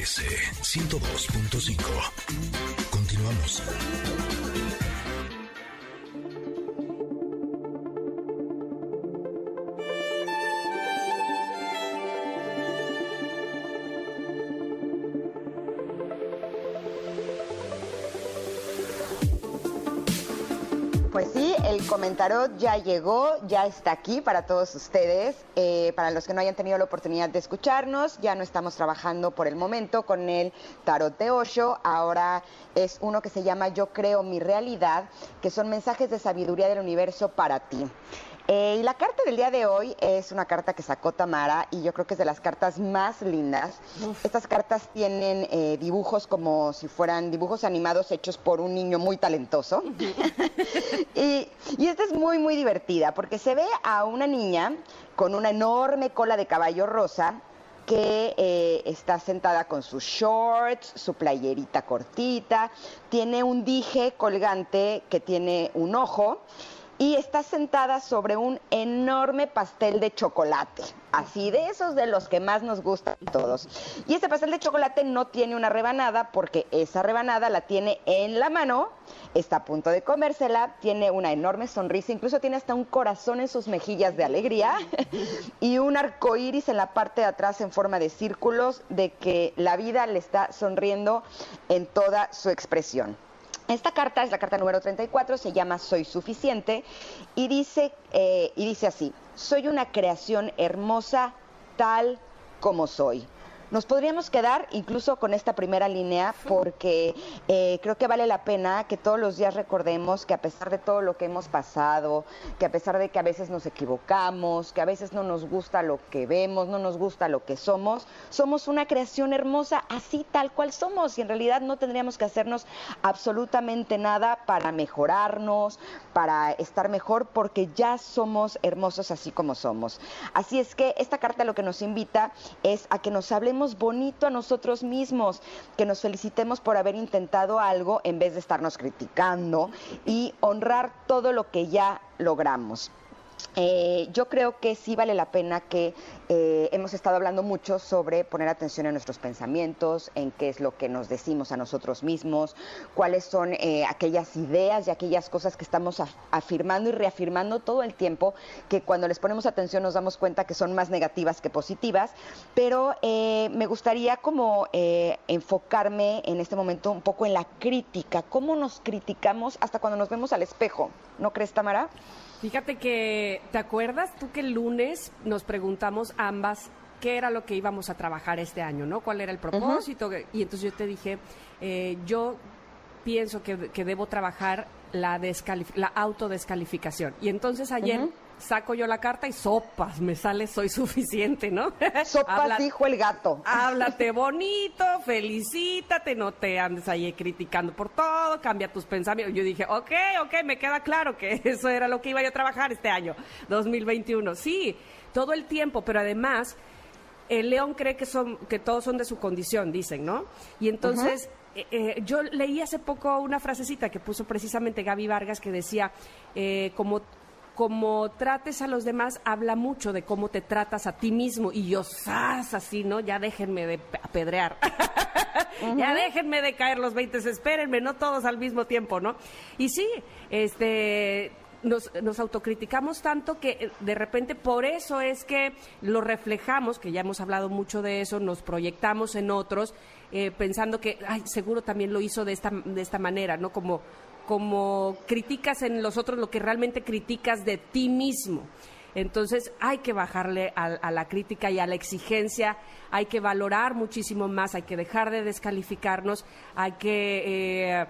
MBS 102.5. Continuamos. Pues sí, el comentarot ya llegó, ya está aquí para todos ustedes. Eh, para los que no hayan tenido la oportunidad de escucharnos, ya no estamos trabajando por el momento con el tarot de Osho. Ahora es uno que se llama Yo creo mi realidad, que son mensajes de sabiduría del universo para ti. Eh, y la carta del día de hoy es una carta que sacó Tamara y yo creo que es de las cartas más lindas. Estas cartas tienen eh, dibujos como si fueran dibujos animados hechos por un niño muy talentoso. y, y esta es muy, muy divertida porque se ve a una niña con una enorme cola de caballo rosa que eh, está sentada con sus shorts, su playerita cortita, tiene un dije colgante que tiene un ojo y está sentada sobre un enorme pastel de chocolate, así de esos de los que más nos gustan todos. Y ese pastel de chocolate no tiene una rebanada porque esa rebanada la tiene en la mano, está a punto de comérsela, tiene una enorme sonrisa, incluso tiene hasta un corazón en sus mejillas de alegría y un arco iris en la parte de atrás en forma de círculos de que la vida le está sonriendo en toda su expresión. Esta carta es la carta número 34, se llama Soy suficiente y dice, eh, y dice así, soy una creación hermosa tal como soy. Nos podríamos quedar incluso con esta primera línea porque eh, creo que vale la pena que todos los días recordemos que a pesar de todo lo que hemos pasado, que a pesar de que a veces nos equivocamos, que a veces no nos gusta lo que vemos, no nos gusta lo que somos, somos una creación hermosa así tal cual somos y en realidad no tendríamos que hacernos absolutamente nada para mejorarnos, para estar mejor porque ya somos hermosos así como somos. Así es que esta carta lo que nos invita es a que nos hablemos bonito a nosotros mismos, que nos felicitemos por haber intentado algo en vez de estarnos criticando y honrar todo lo que ya logramos. Eh, yo creo que sí vale la pena que eh, hemos estado hablando mucho sobre poner atención en nuestros pensamientos, en qué es lo que nos decimos a nosotros mismos, cuáles son eh, aquellas ideas y aquellas cosas que estamos af- afirmando y reafirmando todo el tiempo, que cuando les ponemos atención nos damos cuenta que son más negativas que positivas, pero eh, me gustaría como eh, enfocarme en este momento un poco en la crítica, cómo nos criticamos hasta cuando nos vemos al espejo, ¿no crees, Tamara? Fíjate que, ¿te acuerdas tú que el lunes nos preguntamos ambas qué era lo que íbamos a trabajar este año, ¿no? ¿Cuál era el propósito? Y entonces yo te dije, eh, yo pienso que, que debo trabajar la, la autodescalificación. Y entonces ayer saco yo la carta y sopas, me sale soy suficiente, ¿no? Sopas Habla- dijo el gato. Háblate bonito, felicítate, no te andes ahí criticando por todo, cambia tus pensamientos. Yo dije, ok, ok, me queda claro que eso era lo que iba yo a trabajar este año, 2021. Sí, todo el tiempo, pero además, el león cree que, son, que todos son de su condición, dicen, ¿no? Y entonces... eh, eh, yo leí hace poco una frasecita que puso precisamente Gaby Vargas que decía, eh, como como trates a los demás habla mucho de cómo te tratas a ti mismo y yo ¡zas! así, ¿no? Ya déjenme de apedrear. ya déjenme de caer los 20, espérenme, no todos al mismo tiempo, ¿no? Y sí, este nos, nos autocriticamos tanto que eh, de repente por eso es que lo reflejamos, que ya hemos hablado mucho de eso, nos proyectamos en otros, eh, pensando que, ay, seguro también lo hizo de esta, de esta manera, ¿no? Como, como criticas en los otros lo que realmente criticas de ti mismo. Entonces hay que bajarle a, a la crítica y a la exigencia, hay que valorar muchísimo más, hay que dejar de descalificarnos, hay que... eh,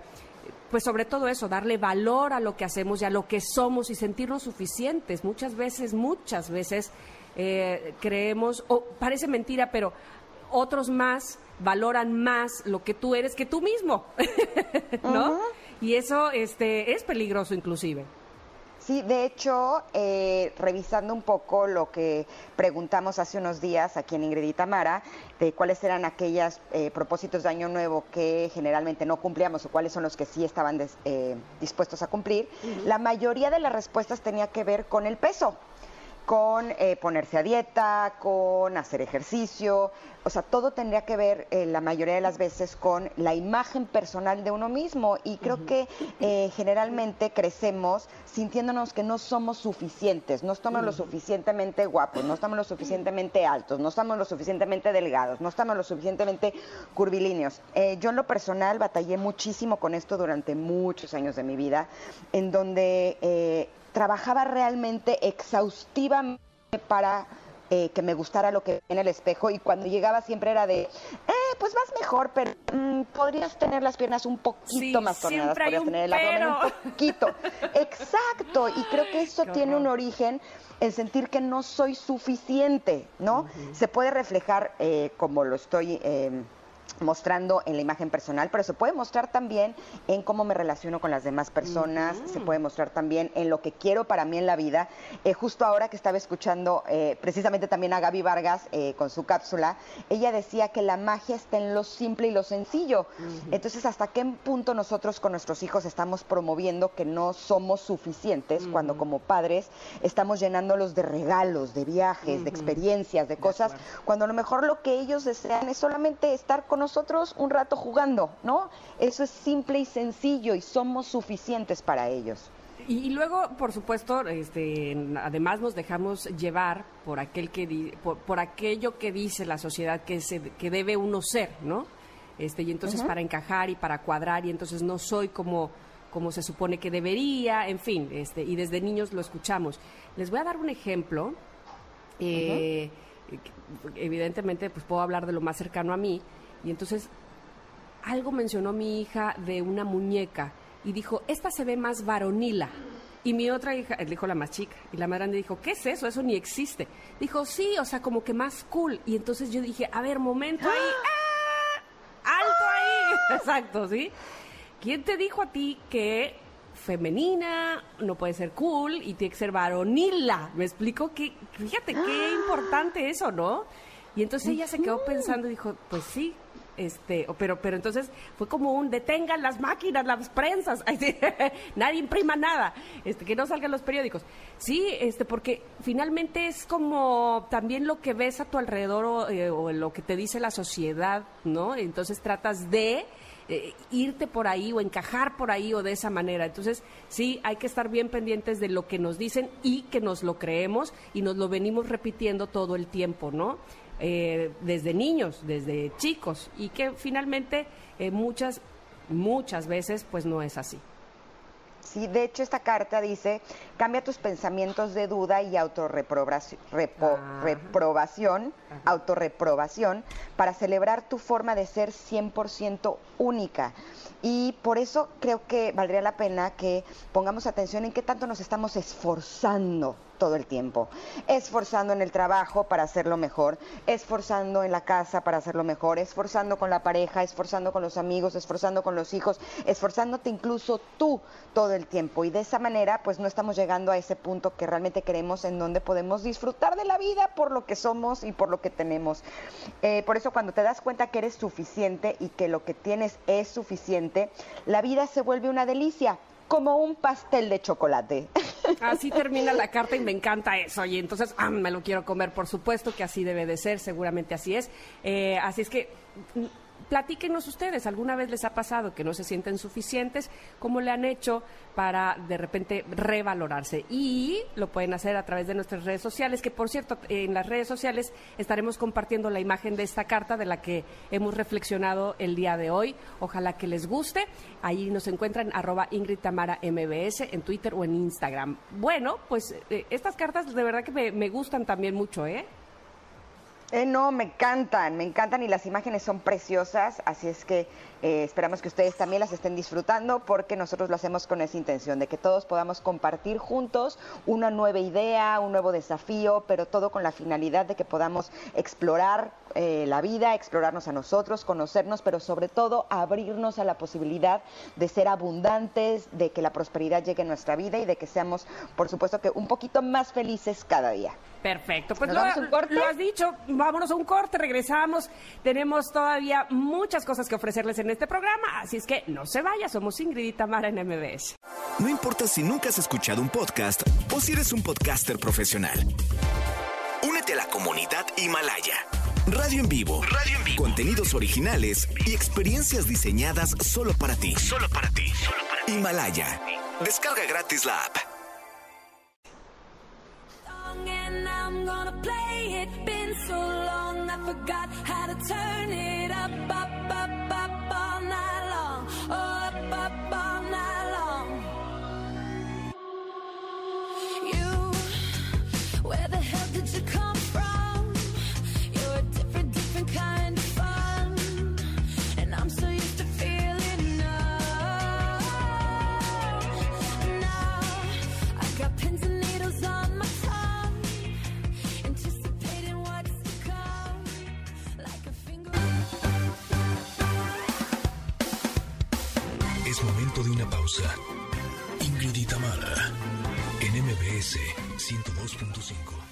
pues sobre todo eso, darle valor a lo que hacemos y a lo que somos y sentirnos suficientes. Muchas veces, muchas veces eh, creemos, o parece mentira, pero otros más valoran más lo que tú eres que tú mismo, ¿no? Y eso este, es peligroso inclusive. Sí, de hecho, eh, revisando un poco lo que preguntamos hace unos días aquí en Ingrid y Tamara, de cuáles eran aquellos propósitos de Año Nuevo que generalmente no cumplíamos o cuáles son los que sí estaban des- eh, dispuestos a cumplir, la mayoría de las respuestas tenía que ver con el peso con eh, ponerse a dieta, con hacer ejercicio, o sea, todo tendría que ver eh, la mayoría de las veces con la imagen personal de uno mismo. Y creo que eh, generalmente crecemos sintiéndonos que no somos suficientes, no estamos lo suficientemente guapos, no estamos lo suficientemente altos, no estamos lo suficientemente delgados, no estamos lo suficientemente curvilíneos. yo en lo personal batallé muchísimo con esto durante muchos años de mi vida, en donde trabajaba realmente exhaustivamente para eh, que me gustara lo que en el espejo y cuando llegaba siempre era de, eh, pues vas mejor, pero mm, podrías tener las piernas un poquito más torneadas, podrías tener el abdomen un poquito. Exacto, y creo que eso tiene un origen en sentir que no soy suficiente, ¿no? Se puede reflejar eh, como lo estoy... Eh, mostrando en la imagen personal, pero se puede mostrar también en cómo me relaciono con las demás personas, se puede mostrar también en lo que quiero para mí en la vida. Eh, justo ahora que estaba escuchando eh, precisamente también a Gaby Vargas eh, con su cápsula, ella decía que la magia está en lo simple y lo sencillo. Entonces, ¿hasta qué punto nosotros con nuestros hijos estamos promoviendo que no somos suficientes cuando como padres estamos llenándolos de regalos, de viajes, de experiencias, de cosas, cuando a lo mejor lo que ellos desean es solamente estar con nosotros un rato jugando, ¿no? Eso es simple y sencillo y somos suficientes para ellos. Y, luego, por supuesto, este, además nos dejamos llevar por aquel que por, aquello que dice la sociedad que se, que debe uno ser, ¿no? Este, y entonces para encajar y para cuadrar y entonces no soy como como se supone que debería, en fin, este, y desde niños lo escuchamos. Les voy a dar un ejemplo. Eh, evidentemente, pues puedo hablar de lo más cercano a mí, y entonces algo mencionó mi hija de una muñeca y dijo, esta se ve más varonila. Y mi otra hija, dijo la más chica, y la más grande dijo, ¿qué es eso? Eso ni existe. Dijo, sí, o sea, como que más cool. Y entonces yo dije, a ver, momento ahí, ¡Ah! alto ahí. Exacto, ¿sí? ¿Quién te dijo a ti que femenina no puede ser cool y tiene que ser varonila? ¿Me explico? Que, fíjate, qué importante eso, ¿no? Y entonces ella se quedó pensando y dijo, pues sí, este, pero, pero entonces fue como un detengan las máquinas, las prensas, nadie imprima nada, este, que no salgan los periódicos. Sí, este, porque finalmente es como también lo que ves a tu alrededor o, eh, lo que te dice la sociedad, ¿no? Entonces tratas de eh, irte por ahí o encajar por ahí o de esa manera. Entonces, sí, hay que estar bien pendientes de lo que nos dicen y que nos lo creemos y nos lo venimos repitiendo todo el tiempo, ¿no? Eh, desde niños, desde chicos, y que finalmente eh, muchas, muchas veces pues no es así. Sí, de hecho esta carta dice, cambia tus pensamientos de duda y autorreprobación, reprobación, autorreprobación para celebrar tu forma de ser 100% única. Y por eso creo que valdría la pena que pongamos atención en qué tanto nos estamos esforzando todo el tiempo, esforzando en el trabajo para hacerlo mejor, esforzando en la casa para hacerlo mejor, esforzando con la pareja, esforzando con los amigos, esforzando con los hijos, esforzándote incluso tú todo el tiempo. Y de esa manera, pues no estamos llegando a ese punto que realmente queremos en donde podemos disfrutar de la vida por lo que somos y por lo que tenemos. Eh, por eso cuando te das cuenta que eres suficiente y que lo que tienes es suficiente, la vida se vuelve una delicia como un pastel de chocolate. Así termina la carta y me encanta eso. Y entonces, ah, me lo quiero comer, por supuesto que así debe de ser, seguramente así es. Eh, así es que platíquenos ustedes, ¿alguna vez les ha pasado que no se sienten suficientes? ¿Cómo le han hecho para de repente revalorarse? Y lo pueden hacer a través de nuestras redes sociales, que por cierto, en las redes sociales estaremos compartiendo la imagen de esta carta de la que hemos reflexionado el día de hoy. Ojalá que les guste. Ahí nos encuentran arroba Ingrid Tamara MBS en Twitter o en Instagram. Bueno, pues eh, estas cartas de verdad que me, me gustan también mucho, ¿eh? Eh, no, me encantan, me encantan y las imágenes son preciosas, así es que eh, esperamos que ustedes también las estén disfrutando porque nosotros lo hacemos con esa intención de que todos podamos compartir juntos una nueva idea, un nuevo desafío, pero todo con la finalidad de que podamos explorar eh, la vida, explorarnos a nosotros, conocernos, pero sobre todo abrirnos a la posibilidad de ser abundantes, de que la prosperidad llegue a nuestra vida y de que seamos, por supuesto, que un poquito más felices cada día. Perfecto, pues ¿Nos lo, vamos a un corte? lo has dicho, vámonos a un corte, regresamos. Tenemos todavía muchas cosas que ofrecerles en este programa, así es que no se vaya, somos Ingrid y Tamara en MBS. No importa si nunca has escuchado un podcast o si eres un podcaster profesional. Únete a la comunidad Himalaya. Radio en vivo. Radio en vivo. Contenidos originales y experiencias diseñadas solo para ti. Solo para ti. Himalaya. Descarga gratis la app. So long I forgot how to turn it up, up, pausa. Ingrid y Tamara. En MBS 102.5.